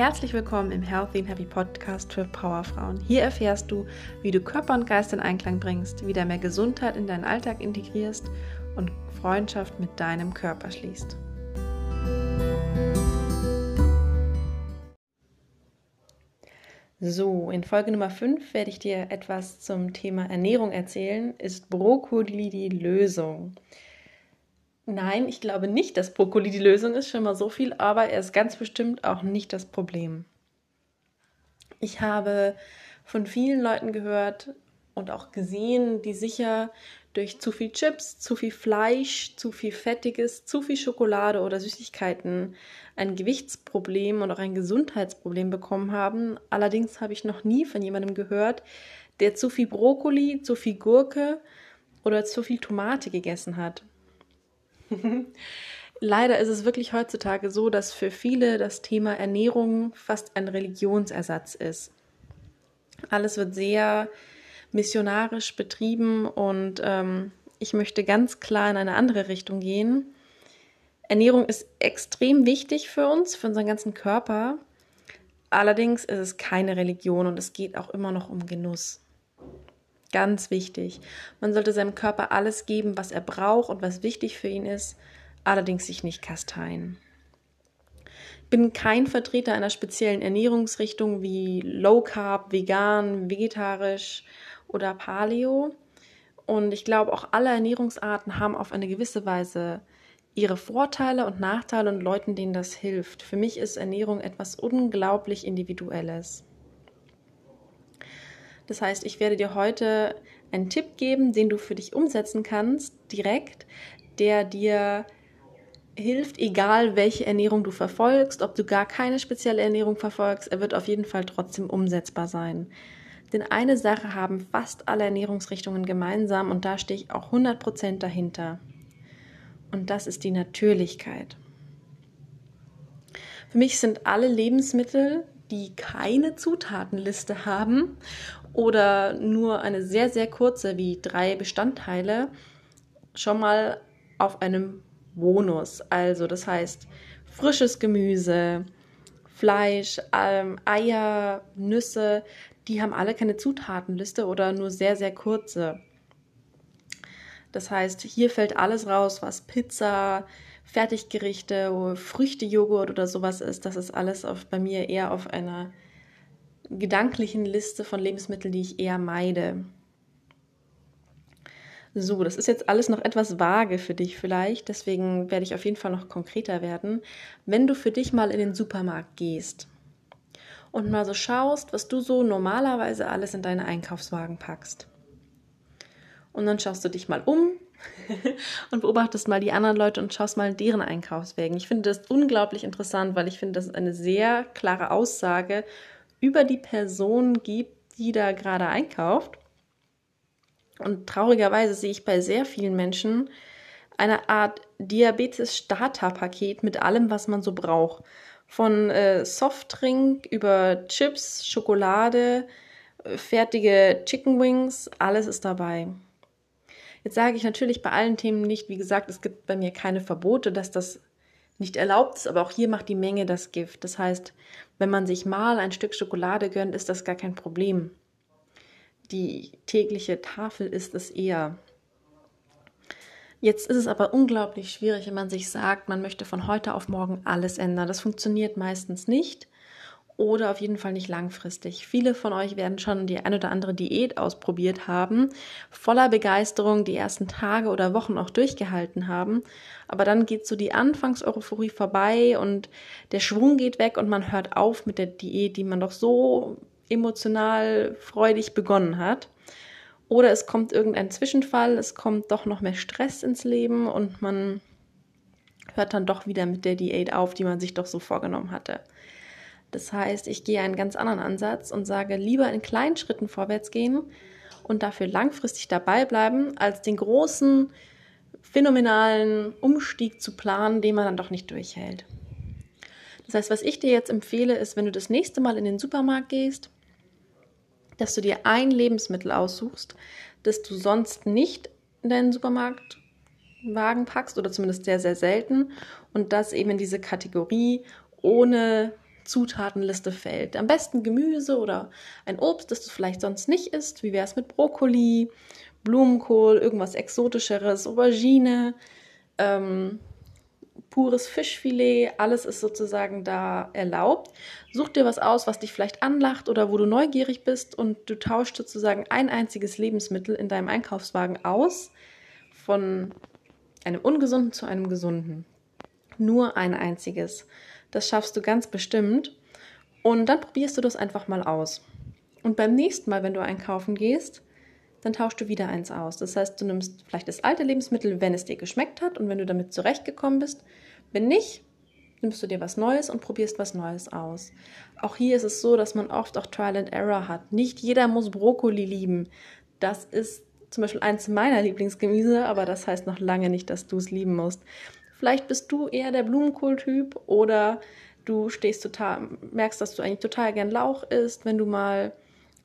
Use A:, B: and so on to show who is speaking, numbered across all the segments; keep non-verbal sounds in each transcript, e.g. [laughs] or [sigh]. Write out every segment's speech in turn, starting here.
A: Herzlich willkommen im Healthy and Happy Podcast für Powerfrauen. Hier erfährst du, wie du Körper und Geist in Einklang bringst, wieder mehr Gesundheit in deinen Alltag integrierst und Freundschaft mit deinem Körper schließt. So, in Folge Nummer 5 werde ich dir etwas zum Thema Ernährung erzählen. Ist Brokkoli die Lösung? Nein, ich glaube nicht, dass Brokkoli die Lösung ist, schon mal so viel, aber er ist ganz bestimmt auch nicht das Problem. Ich habe von vielen Leuten gehört und auch gesehen, die sicher durch zu viel Chips, zu viel Fleisch, zu viel Fettiges, zu viel Schokolade oder Süßigkeiten ein Gewichtsproblem und auch ein Gesundheitsproblem bekommen haben. Allerdings habe ich noch nie von jemandem gehört, der zu viel Brokkoli, zu viel Gurke oder zu viel Tomate gegessen hat. [laughs] Leider ist es wirklich heutzutage so, dass für viele das Thema Ernährung fast ein Religionsersatz ist. Alles wird sehr missionarisch betrieben und ähm, ich möchte ganz klar in eine andere Richtung gehen. Ernährung ist extrem wichtig für uns, für unseren ganzen Körper. Allerdings ist es keine Religion und es geht auch immer noch um Genuss. Ganz wichtig. Man sollte seinem Körper alles geben, was er braucht und was wichtig für ihn ist, allerdings sich nicht kasteien. Ich bin kein Vertreter einer speziellen Ernährungsrichtung wie Low Carb, vegan, vegetarisch oder Paleo. Und ich glaube, auch alle Ernährungsarten haben auf eine gewisse Weise ihre Vorteile und Nachteile und Leuten, denen das hilft. Für mich ist Ernährung etwas unglaublich Individuelles. Das heißt, ich werde dir heute einen Tipp geben, den du für dich umsetzen kannst, direkt, der dir hilft, egal welche Ernährung du verfolgst, ob du gar keine spezielle Ernährung verfolgst, er wird auf jeden Fall trotzdem umsetzbar sein. Denn eine Sache haben fast alle Ernährungsrichtungen gemeinsam und da stehe ich auch 100% dahinter. Und das ist die Natürlichkeit. Für mich sind alle Lebensmittel, die keine Zutatenliste haben oder nur eine sehr, sehr kurze, wie drei Bestandteile, schon mal auf einem Bonus. Also das heißt frisches Gemüse, Fleisch, ähm, Eier, Nüsse, die haben alle keine Zutatenliste oder nur sehr, sehr kurze. Das heißt, hier fällt alles raus, was Pizza, Fertiggerichte, Früchtejoghurt oder sowas ist. Das ist alles auf, bei mir eher auf einer gedanklichen Liste von Lebensmitteln, die ich eher meide. So, das ist jetzt alles noch etwas vage für dich vielleicht, deswegen werde ich auf jeden Fall noch konkreter werden. Wenn du für dich mal in den Supermarkt gehst und mal so schaust, was du so normalerweise alles in deine Einkaufswagen packst. Und dann schaust du dich mal um [laughs] und beobachtest mal die anderen Leute und schaust mal deren Einkaufswägen. Ich finde das unglaublich interessant, weil ich finde, das ist eine sehr klare Aussage über die Person gibt, die da gerade einkauft. Und traurigerweise sehe ich bei sehr vielen Menschen eine Art Diabetes-Starter-Paket mit allem, was man so braucht. Von äh, Softdrink über Chips, Schokolade, äh, fertige Chicken Wings, alles ist dabei. Jetzt sage ich natürlich bei allen Themen nicht, wie gesagt, es gibt bei mir keine Verbote, dass das nicht erlaubt ist, aber auch hier macht die Menge das Gift. Das heißt, wenn man sich mal ein Stück Schokolade gönnt, ist das gar kein Problem. Die tägliche Tafel ist es eher. Jetzt ist es aber unglaublich schwierig, wenn man sich sagt, man möchte von heute auf morgen alles ändern. Das funktioniert meistens nicht oder auf jeden Fall nicht langfristig. Viele von euch werden schon die ein oder andere Diät ausprobiert haben, voller Begeisterung die ersten Tage oder Wochen auch durchgehalten haben, aber dann geht so die Anfangseuphorie vorbei und der Schwung geht weg und man hört auf mit der Diät, die man doch so emotional freudig begonnen hat. Oder es kommt irgendein Zwischenfall, es kommt doch noch mehr Stress ins Leben und man hört dann doch wieder mit der Diät auf, die man sich doch so vorgenommen hatte. Das heißt, ich gehe einen ganz anderen Ansatz und sage, lieber in kleinen Schritten vorwärts gehen und dafür langfristig dabei bleiben, als den großen, phänomenalen Umstieg zu planen, den man dann doch nicht durchhält. Das heißt, was ich dir jetzt empfehle, ist, wenn du das nächste Mal in den Supermarkt gehst, dass du dir ein Lebensmittel aussuchst, das du sonst nicht in deinen Supermarktwagen packst oder zumindest sehr, sehr selten und das eben in diese Kategorie ohne Zutatenliste fällt. Am besten Gemüse oder ein Obst, das du vielleicht sonst nicht isst. Wie wäre es mit Brokkoli, Blumenkohl, irgendwas Exotischeres, Aubergine, ähm, pures Fischfilet, alles ist sozusagen da erlaubt. Such dir was aus, was dich vielleicht anlacht oder wo du neugierig bist und du tauschst sozusagen ein einziges Lebensmittel in deinem Einkaufswagen aus von einem ungesunden zu einem gesunden. Nur ein einziges. Das schaffst du ganz bestimmt. Und dann probierst du das einfach mal aus. Und beim nächsten Mal, wenn du einkaufen gehst, dann tauschst du wieder eins aus. Das heißt, du nimmst vielleicht das alte Lebensmittel, wenn es dir geschmeckt hat und wenn du damit zurechtgekommen bist. Wenn nicht, nimmst du dir was Neues und probierst was Neues aus. Auch hier ist es so, dass man oft auch Trial and Error hat. Nicht jeder muss Brokkoli lieben. Das ist zum Beispiel eins meiner Lieblingsgemüse, aber das heißt noch lange nicht, dass du es lieben musst. Vielleicht bist du eher der Blumenkohltyp oder du stehst total, merkst, dass du eigentlich total gern Lauch isst, wenn du mal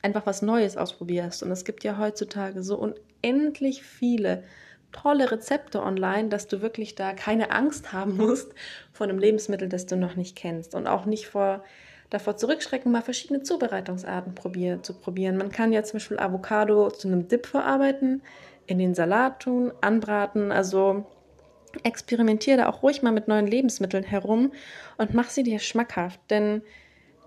A: einfach was Neues ausprobierst. Und es gibt ja heutzutage so unendlich viele tolle Rezepte online, dass du wirklich da keine Angst haben musst vor einem Lebensmittel, das du noch nicht kennst und auch nicht vor davor zurückschrecken, mal verschiedene Zubereitungsarten probier, zu probieren. Man kann ja zum Beispiel Avocado zu einem Dip verarbeiten, in den Salat tun, anbraten. Also experimentiere da auch ruhig mal mit neuen Lebensmitteln herum und mach sie dir schmackhaft. Denn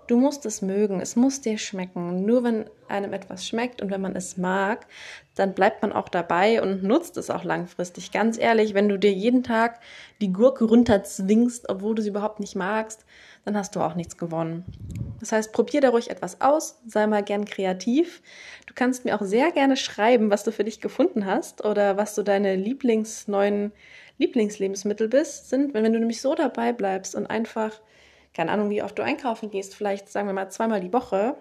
A: Du musst es mögen, es muss dir schmecken. Nur wenn einem etwas schmeckt und wenn man es mag, dann bleibt man auch dabei und nutzt es auch langfristig. Ganz ehrlich, wenn du dir jeden Tag die Gurke runterzwingst, obwohl du sie überhaupt nicht magst, dann hast du auch nichts gewonnen. Das heißt, probier da ruhig etwas aus, sei mal gern kreativ. Du kannst mir auch sehr gerne schreiben, was du für dich gefunden hast oder was so deine Lieblings neuen Lieblingslebensmittel bist, sind, wenn du nämlich so dabei bleibst und einfach keine Ahnung, wie oft du einkaufen gehst, vielleicht sagen wir mal zweimal die Woche.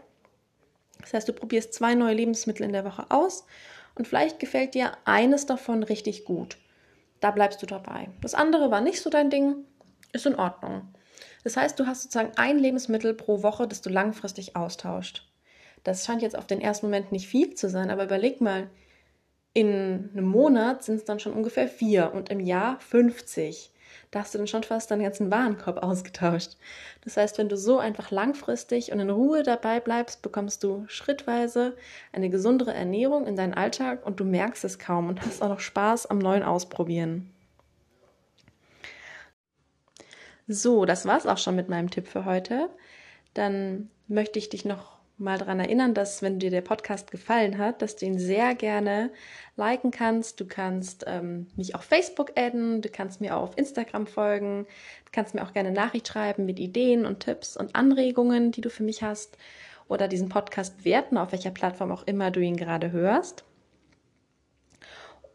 A: Das heißt, du probierst zwei neue Lebensmittel in der Woche aus und vielleicht gefällt dir eines davon richtig gut. Da bleibst du dabei. Das andere war nicht so dein Ding, ist in Ordnung. Das heißt, du hast sozusagen ein Lebensmittel pro Woche, das du langfristig austauscht. Das scheint jetzt auf den ersten Moment nicht viel zu sein, aber überleg mal, in einem Monat sind es dann schon ungefähr vier und im Jahr 50 da hast du dann schon fast deinen ganzen Warenkorb [laughs] ausgetauscht. Das heißt, wenn du so einfach langfristig und in Ruhe dabei bleibst, bekommst du schrittweise eine gesundere Ernährung in deinen Alltag und du merkst es kaum und hast auch noch Spaß am neuen Ausprobieren. So, das war's auch schon mit meinem Tipp für heute. Dann möchte ich dich noch mal daran erinnern, dass wenn dir der Podcast gefallen hat, dass du ihn sehr gerne liken kannst. Du kannst ähm, mich auf Facebook adden, du kannst mir auf Instagram folgen, du kannst mir auch gerne Nachricht schreiben mit Ideen und Tipps und Anregungen, die du für mich hast oder diesen Podcast werten, auf welcher Plattform auch immer du ihn gerade hörst.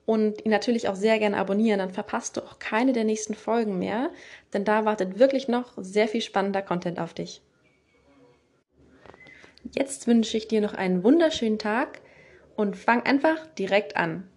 A: Und ihn natürlich auch sehr gerne abonnieren, dann verpasst du auch keine der nächsten Folgen mehr, denn da wartet wirklich noch sehr viel spannender Content auf dich. Jetzt wünsche ich dir noch einen wunderschönen Tag und fang einfach direkt an.